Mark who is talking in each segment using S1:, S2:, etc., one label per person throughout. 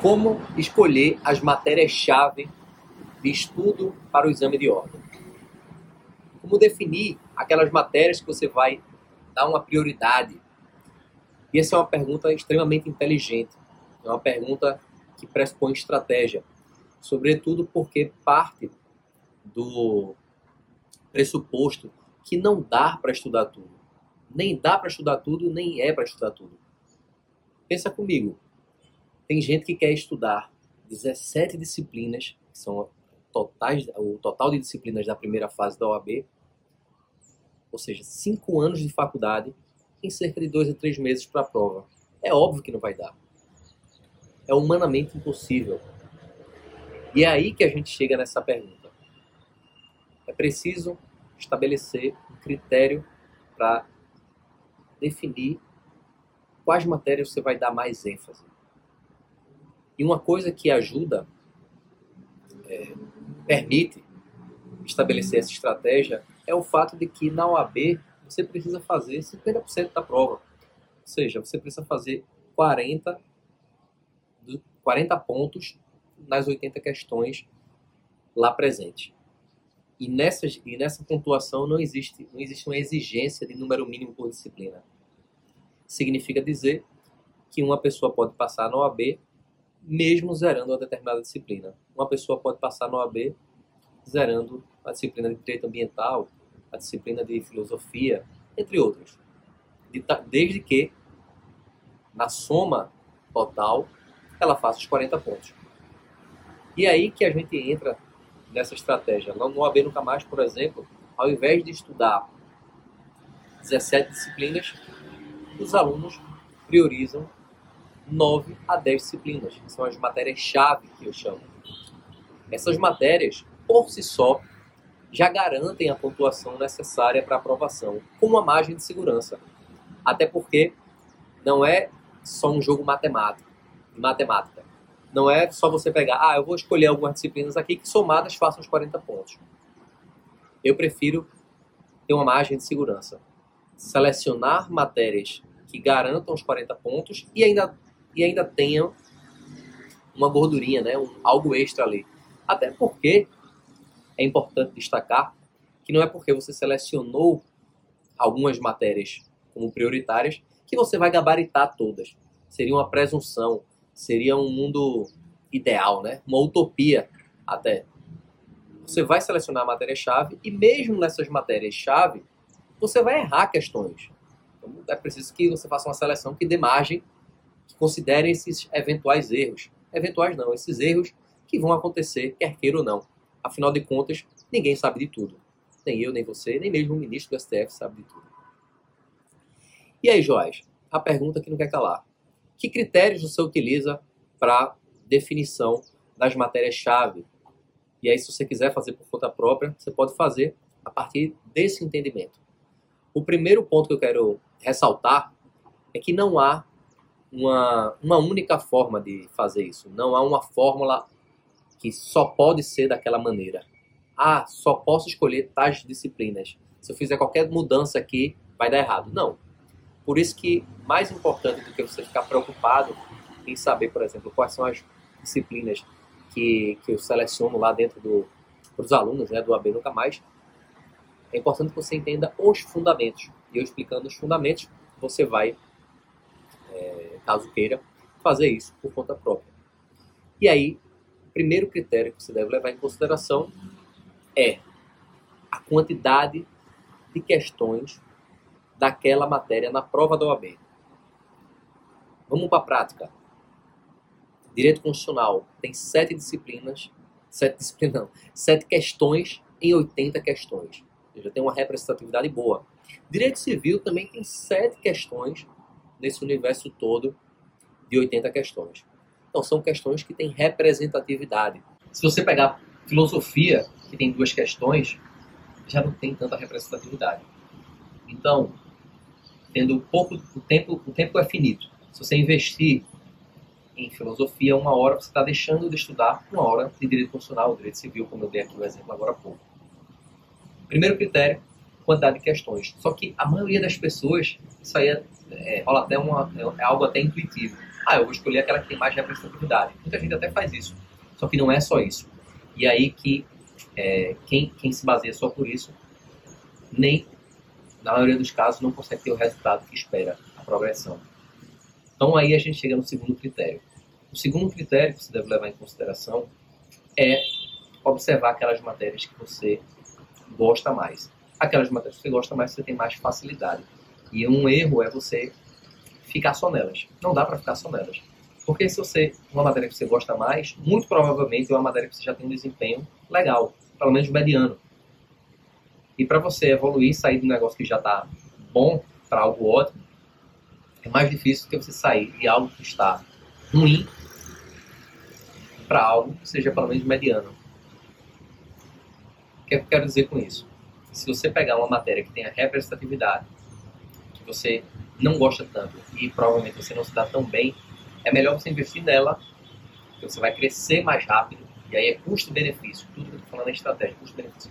S1: Como escolher as matérias-chave de estudo para o exame de ordem? Como definir aquelas matérias que você vai dar uma prioridade? E essa é uma pergunta extremamente inteligente. É uma pergunta que pressupõe estratégia, sobretudo porque parte do pressuposto que não dá para estudar tudo. Nem dá para estudar tudo, nem é para estudar tudo. Pensa comigo. Tem gente que quer estudar 17 disciplinas, que são totais, o total de disciplinas da primeira fase da OAB, ou seja, 5 anos de faculdade em cerca de 2 a 3 meses para a prova. É óbvio que não vai dar. É humanamente impossível. E é aí que a gente chega nessa pergunta. É preciso estabelecer um critério para definir quais matérias você vai dar mais ênfase. E uma coisa que ajuda, é, permite estabelecer essa estratégia é o fato de que na OAB você precisa fazer 50% da prova. Ou seja, você precisa fazer 40, 40 pontos nas 80 questões lá presente. E, nessas, e nessa pontuação não existe, não existe uma exigência de número mínimo por disciplina. Significa dizer que uma pessoa pode passar na OAB mesmo zerando uma determinada disciplina. Uma pessoa pode passar na OAB zerando a disciplina de direito ambiental, a disciplina de filosofia, entre outras. Desde que, na soma total, ela faça os 40 pontos. E aí que a gente entra nessa estratégia. No AB Nunca Mais, por exemplo, ao invés de estudar 17 disciplinas, os alunos priorizam 9 a 10 disciplinas, que são as matérias-chave que eu chamo. Essas matérias, por si só, já garantem a pontuação necessária para aprovação, com uma margem de segurança. Até porque não é só um jogo matemático, matemática. Não é só você pegar, ah, eu vou escolher algumas disciplinas aqui que somadas façam os 40 pontos. Eu prefiro ter uma margem de segurança. Selecionar matérias que garantam os 40 pontos e ainda, e ainda tenham uma gordurinha, né? Um, algo extra ali. Até porque é importante destacar que não é porque você selecionou algumas matérias como prioritárias que você vai gabaritar todas. Seria uma presunção, seria um mundo ideal, né? Uma utopia até. Você vai selecionar a matéria-chave e mesmo nessas matérias-chave, você vai errar questões. Então é preciso que você faça uma seleção que dê margem, que considere esses eventuais erros. Eventuais não, esses erros que vão acontecer, quer queira ou não. Afinal de contas, ninguém sabe de tudo. Nem eu, nem você, nem mesmo o ministro do STF sabe de tudo. E aí, Joás, a pergunta que não quer calar. Que critérios você utiliza para definição das matérias-chave? E aí, se você quiser fazer por conta própria, você pode fazer a partir desse entendimento. O primeiro ponto que eu quero ressaltar é que não há uma, uma única forma de fazer isso. Não há uma fórmula que só pode ser daquela maneira. Ah, só posso escolher tais disciplinas. Se eu fizer qualquer mudança aqui, vai dar errado. Não. Por isso que mais importante do que você ficar preocupado em saber, por exemplo, quais são as disciplinas que, que eu seleciono lá dentro do, dos alunos né, do AB Nunca Mais, é importante que você entenda os fundamentos. E eu explicando os fundamentos, você vai, é, caso queira, fazer isso por conta própria. E aí, primeiro critério que você deve levar em consideração é a quantidade de questões daquela matéria na prova da OAB. Vamos para a prática. Direito Constitucional tem sete disciplinas, sete disciplinas não, sete questões em 80 questões. Já tem uma representatividade boa. Direito Civil também tem sete questões nesse universo todo de 80 questões. Então, são questões que têm representatividade. Se você pegar filosofia, que tem duas questões, já não tem tanta representatividade. Então, tendo pouco o tempo, o tempo é finito. Se você investir em filosofia uma hora, você está deixando de estudar uma hora de direito constitucional, direito civil, como eu dei aqui o exemplo agora há pouco. Primeiro critério, quantidade de questões. Só que a maioria das pessoas, isso aí é, é, rola até uma, é algo até intuitivo Ah, eu vou escolher aquela que tem mais representatividade. Muita gente até faz isso. Só que não é só isso. E aí que é, quem, quem se baseia só por isso, nem, na maioria dos casos, não consegue ter o resultado que espera, a progressão. Então aí a gente chega no segundo critério. O segundo critério que você deve levar em consideração é observar aquelas matérias que você gosta mais. Aquelas matérias que você gosta mais, você tem mais facilidade. E um erro é você ficar só nelas. Não dá para ficar só nelas. Porque se você, uma matéria que você gosta mais, muito provavelmente é uma matéria que você já tem um desempenho legal, pelo menos mediano. E para você evoluir, sair do negócio que já está bom para algo ótimo, é mais difícil do que você sair de algo que está ruim para algo que seja pelo menos mediano. O que, é que eu quero dizer com isso? Se você pegar uma matéria que tenha representatividade, que você não gosta tanto e provavelmente você não se dá tão bem, é melhor você investir nela, porque você vai crescer mais rápido, e aí é custo-benefício. Tudo que eu estou falando é estratégia, custo-benefício.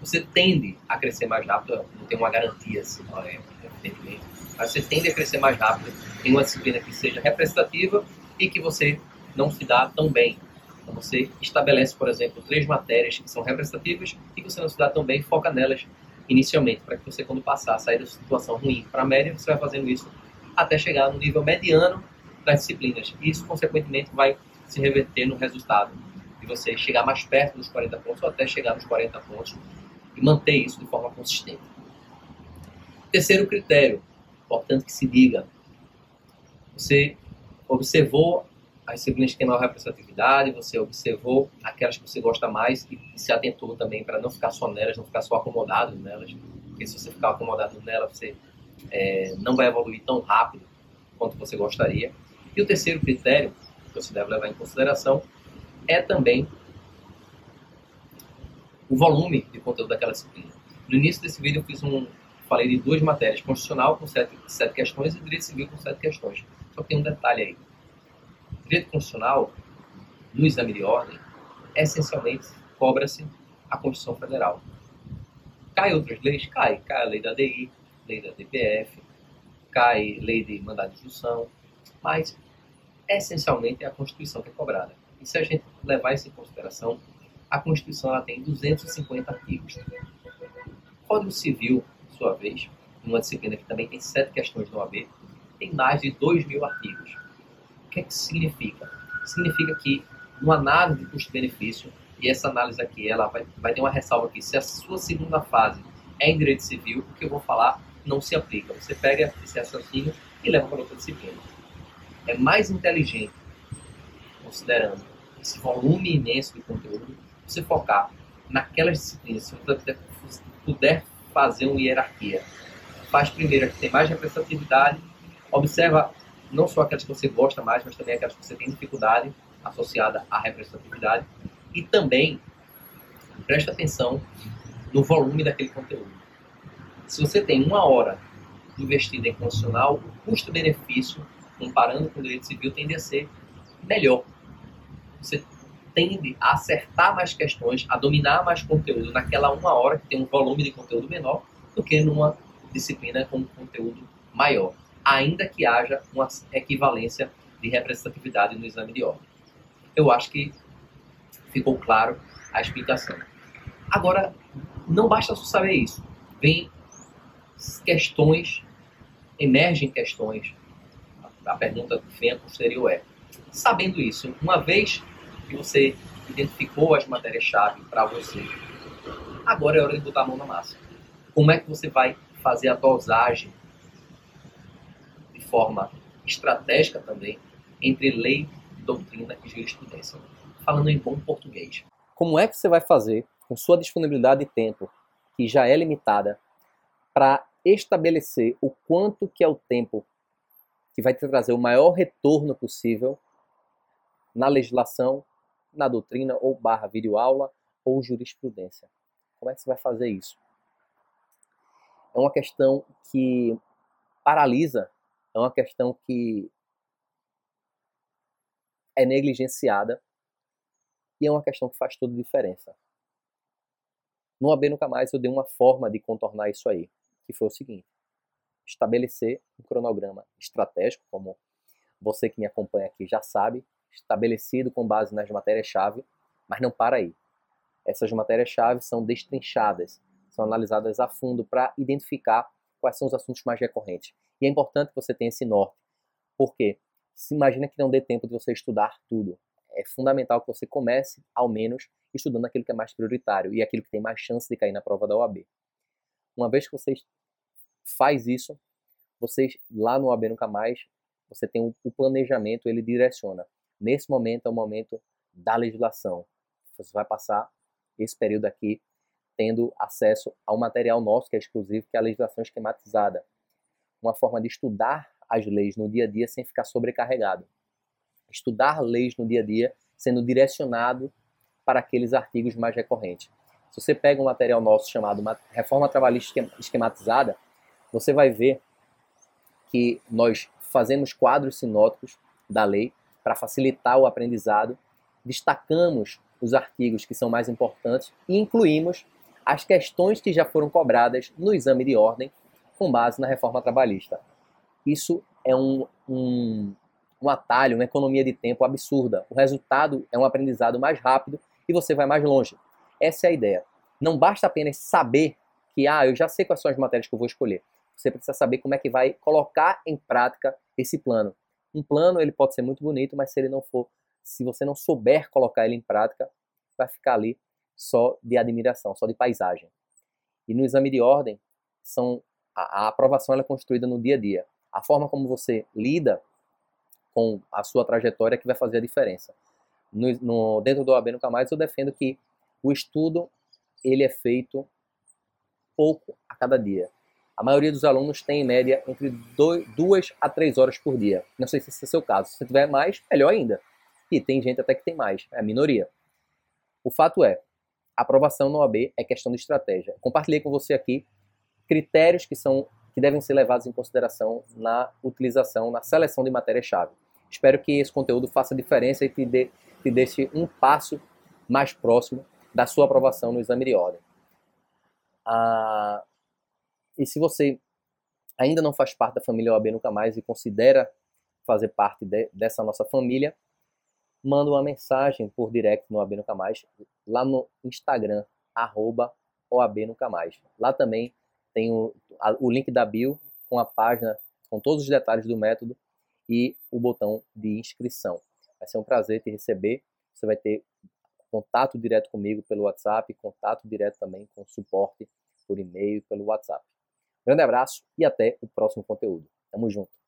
S1: Você tende a crescer mais rápido, não tem uma garantia, assim, é, evidentemente, mas você tende a crescer mais rápido em uma disciplina que seja representativa e que você não se dá tão bem. Então você estabelece, por exemplo, três matérias que são representativas e que você não se dá tão bem, foca nelas inicialmente, para que você, quando passar, sair da situação ruim para a média, você vai fazendo isso até chegar no nível mediano das disciplinas. Isso, consequentemente, vai se reverter no resultado de você chegar mais perto dos 40 pontos ou até chegar nos 40 pontos e manter isso de forma consistente. Terceiro critério, importante que se diga, você observou as disciplinas que têm maior representatividade, você observou aquelas que você gosta mais e se atentou também para não ficar só nelas, não ficar só acomodado nelas, porque se você ficar acomodado nela, você é, não vai evoluir tão rápido quanto você gostaria. E o terceiro critério que você deve levar em consideração é também o volume de conteúdo daquela disciplina. No início desse vídeo eu fiz um, falei de duas matérias, constitucional com sete, sete questões e direito civil com sete questões. Só que tem um detalhe aí. Direito constitucional, no exame de ordem, essencialmente cobra-se a Constituição Federal. Cai outras leis? Cai. Cai a lei da DI, lei da DPF, cai lei de mandado de instrução, mas essencialmente é a Constituição que é cobrada. E se a gente levar isso em consideração, a Constituição ela tem 250 artigos. O Código Civil, por sua vez, uma disciplina que também tem sete questões no AB, tem mais de 2 mil artigos. Que é que significa? Significa que uma análise de custo-benefício, e essa análise aqui ela vai, vai ter uma ressalva aqui, se a sua segunda fase é em direito civil, o que eu vou falar não se aplica. Você pega esse raciocínio e leva para outra disciplina. É mais inteligente, considerando esse volume imenso de conteúdo, você focar naquelas disciplinas, se você puder fazer uma hierarquia. Faz primeiro a que tem mais representatividade, observa não só aquelas que você gosta mais, mas também aquelas que você tem dificuldade associada à representatividade e também presta atenção no volume daquele conteúdo. Se você tem uma hora investida em constitucional, o custo-benefício, comparando com o direito civil, tende a ser melhor. Você tende a acertar mais questões, a dominar mais conteúdo naquela uma hora que tem um volume de conteúdo menor do que numa disciplina com conteúdo maior, ainda que haja uma equivalência de representatividade no exame de ordem. Eu acho que ficou claro a explicação. Agora, não basta só saber isso. Vem questões, emergem questões. A pergunta que vem a posterior é: sabendo isso, uma vez que você identificou as matérias-chave para você, agora é hora de botar a mão na massa. Como é que você vai fazer a dosagem forma estratégica também entre lei, doutrina e jurisprudência? Falando em bom português. Como é que você vai fazer com sua disponibilidade de tempo, que já é limitada, para estabelecer o quanto que é o tempo que vai te trazer o maior retorno possível na legislação, na doutrina ou barra videoaula ou jurisprudência. Como é que você vai fazer isso? É uma questão que paralisa, é uma questão que é negligenciada e é uma questão que faz toda a diferença. No AB Nunca Mais eu dei uma forma de contornar isso aí que foi o seguinte: estabelecer um cronograma estratégico, como você que me acompanha aqui já sabe, estabelecido com base nas matérias-chave, mas não para aí. Essas matérias-chave são destrinchadas, são analisadas a fundo para identificar quais são os assuntos mais recorrentes. E é importante que você tenha esse norte, porque se imagina que não dê tempo de você estudar tudo. É fundamental que você comece, ao menos, estudando aquilo que é mais prioritário e aquilo que tem mais chance de cair na prova da OAB. Uma vez que você faz isso, vocês lá no OAB Nunca Mais, você tem o planejamento, ele direciona. Nesse momento é o momento da legislação. Você vai passar esse período aqui tendo acesso ao material nosso que é exclusivo, que é a legislação esquematizada. Uma forma de estudar as leis no dia a dia sem ficar sobrecarregado. Estudar leis no dia a dia sendo direcionado para aqueles artigos mais recorrentes. Se você pega um material nosso chamado Reforma Trabalhista Esquematizada, você vai ver que nós fazemos quadros sinóticos da lei para facilitar o aprendizado, destacamos os artigos que são mais importantes e incluímos as questões que já foram cobradas no exame de ordem com base na reforma trabalhista. Isso é um, um, um atalho, uma economia de tempo absurda. O resultado é um aprendizado mais rápido e você vai mais longe. Essa é a ideia. Não basta apenas saber que, ah, eu já sei quais são as matérias que eu vou escolher. Você precisa saber como é que vai colocar em prática esse plano. Um plano, ele pode ser muito bonito, mas se ele não for, se você não souber colocar ele em prática, vai ficar ali só de admiração, só de paisagem. E no exame de ordem, são a, a aprovação é construída no dia a dia. A forma como você lida com a sua trajetória é que vai fazer a diferença. No, no, dentro do OAB Nunca Mais, eu defendo que o estudo ele é feito pouco a cada dia. A maioria dos alunos tem, em média, entre dois, duas a três horas por dia. Não sei se esse é o seu caso. Se você tiver mais, melhor ainda. E tem gente até que tem mais, é a minoria. O fato é, aprovação no OAB é questão de estratégia. Compartilhei com você aqui critérios que são que devem ser levados em consideração na utilização, na seleção de matérias-chave. Espero que esse conteúdo faça diferença e te, dê, te deixe um passo mais próximo da sua aprovação no exame de ordem. Ah, e se você ainda não faz parte da família OAB Nunca Mais e considera fazer parte de, dessa nossa família, manda uma mensagem por direct no OAB Nunca Mais, lá no Instagram, arroba OAB Nunca Mais. Lá também tem o, a, o link da bio com a página, com todos os detalhes do método e o botão de inscrição. Vai ser um prazer te receber. Você vai ter contato direto comigo pelo WhatsApp, contato direto também com suporte por e-mail pelo WhatsApp. Grande abraço e até o próximo conteúdo. Tamo junto.